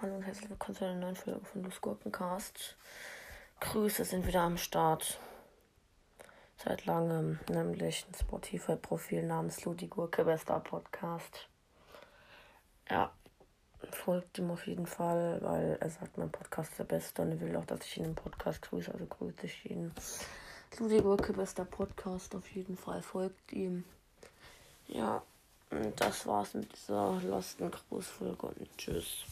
Hallo und herzlich willkommen zu einer neuen Folge von Los Gurkencast. Grüße sind wieder am Start. Seit langem, nämlich ein Spotify-Profil namens Ludi Gurke, bester Podcast. Ja, folgt ihm auf jeden Fall, weil er sagt, mein Podcast ist der beste und er will auch, dass ich ihn im Podcast grüße, also grüße ich ihn. Ludi Gurke, bester Podcast, auf jeden Fall folgt ihm. Ja, und das war's mit dieser Lost Grußfolge und tschüss.